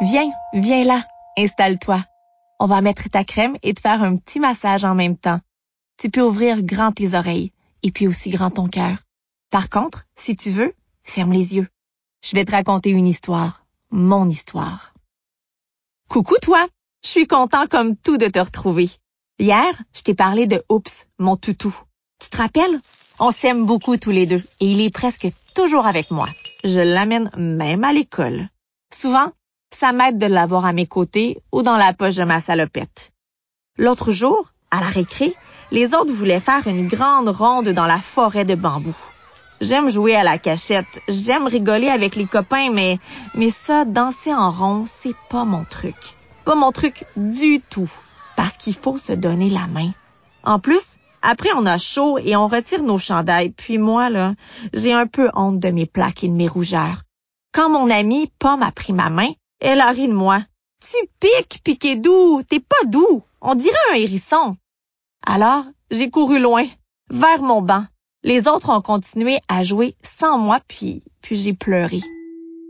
Viens, viens là, installe-toi. On va mettre ta crème et te faire un petit massage en même temps. Tu peux ouvrir grand tes oreilles et puis aussi grand ton cœur. Par contre, si tu veux, ferme les yeux. Je vais te raconter une histoire, mon histoire. Coucou toi, je suis content comme tout de te retrouver. Hier, je t'ai parlé de Oups, mon toutou. Tu te rappelles? On s'aime beaucoup tous les deux et il est presque toujours avec moi. Je l'amène même à l'école. Souvent, ça m'aide de l'avoir à mes côtés ou dans la poche de ma salopette. L'autre jour, à la récré, les autres voulaient faire une grande ronde dans la forêt de bambou. J'aime jouer à la cachette, j'aime rigoler avec les copains, mais, mais ça, danser en rond, c'est pas mon truc. Pas mon truc du tout. Parce qu'il faut se donner la main. En plus, après on a chaud et on retire nos chandails, puis moi, là, j'ai un peu honte de mes plaques et de mes rougeurs. Quand mon amie Pomme a pris ma main, elle a ri de moi. Tu piques, piqué doux, t'es pas doux, on dirait un hérisson. Alors, j'ai couru loin, vers mon banc. Les autres ont continué à jouer sans moi, puis, puis j'ai pleuré.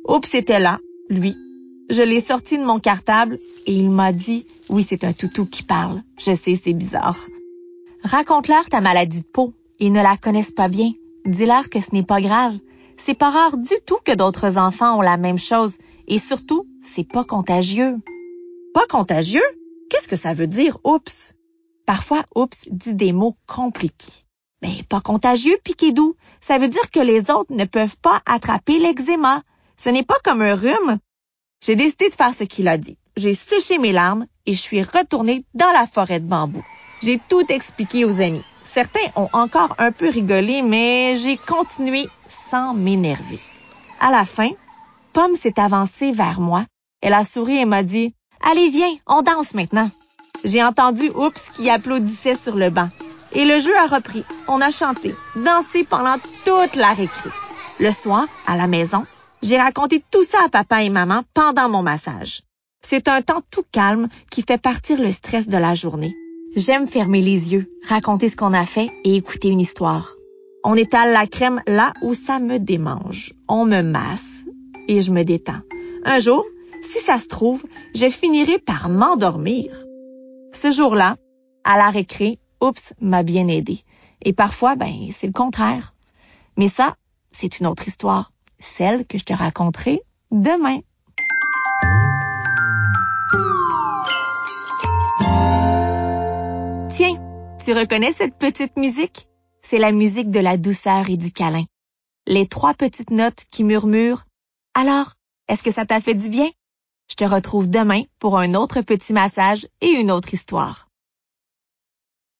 Oups, c'était là, lui. Je l'ai sorti de mon cartable et il m'a dit, oui, c'est un toutou qui parle. Je sais, c'est bizarre. Raconte-leur ta maladie de peau. Ils ne la connaissent pas bien. Dis-leur que ce n'est pas grave. C'est pas rare du tout que d'autres enfants ont la même chose. Et surtout, c'est pas contagieux. Pas contagieux? Qu'est-ce que ça veut dire, oups? Parfois, oups dit des mots compliqués. Mais pas contagieux, doux. Ça veut dire que les autres ne peuvent pas attraper l'eczéma. Ce n'est pas comme un rhume. J'ai décidé de faire ce qu'il a dit. J'ai séché mes larmes et je suis retournée dans la forêt de bambou. J'ai tout expliqué aux amis. Certains ont encore un peu rigolé, mais j'ai continué sans m'énerver. À la fin, Pomme s'est avancée vers moi. Elle a souri et m'a dit Allez, viens, on danse maintenant. J'ai entendu Oups qui applaudissait sur le banc. Et le jeu a repris. On a chanté, dansé pendant toute la récré. Le soir, à la maison, j'ai raconté tout ça à papa et maman pendant mon massage. C'est un temps tout calme qui fait partir le stress de la journée. J'aime fermer les yeux, raconter ce qu'on a fait et écouter une histoire. On étale la crème là où ça me démange. On me masse et je me détends. Un jour, si ça se trouve, je finirai par m'endormir. Ce jour-là, à la récré, Oups m'a bien aidé. Et parfois, ben, c'est le contraire. Mais ça, c'est une autre histoire. Celle que je te raconterai demain. Tiens, tu reconnais cette petite musique? C'est la musique de la douceur et du câlin. Les trois petites notes qui murmurent. Alors, est-ce que ça t'a fait du bien? Je te retrouve demain pour un autre petit massage et une autre histoire.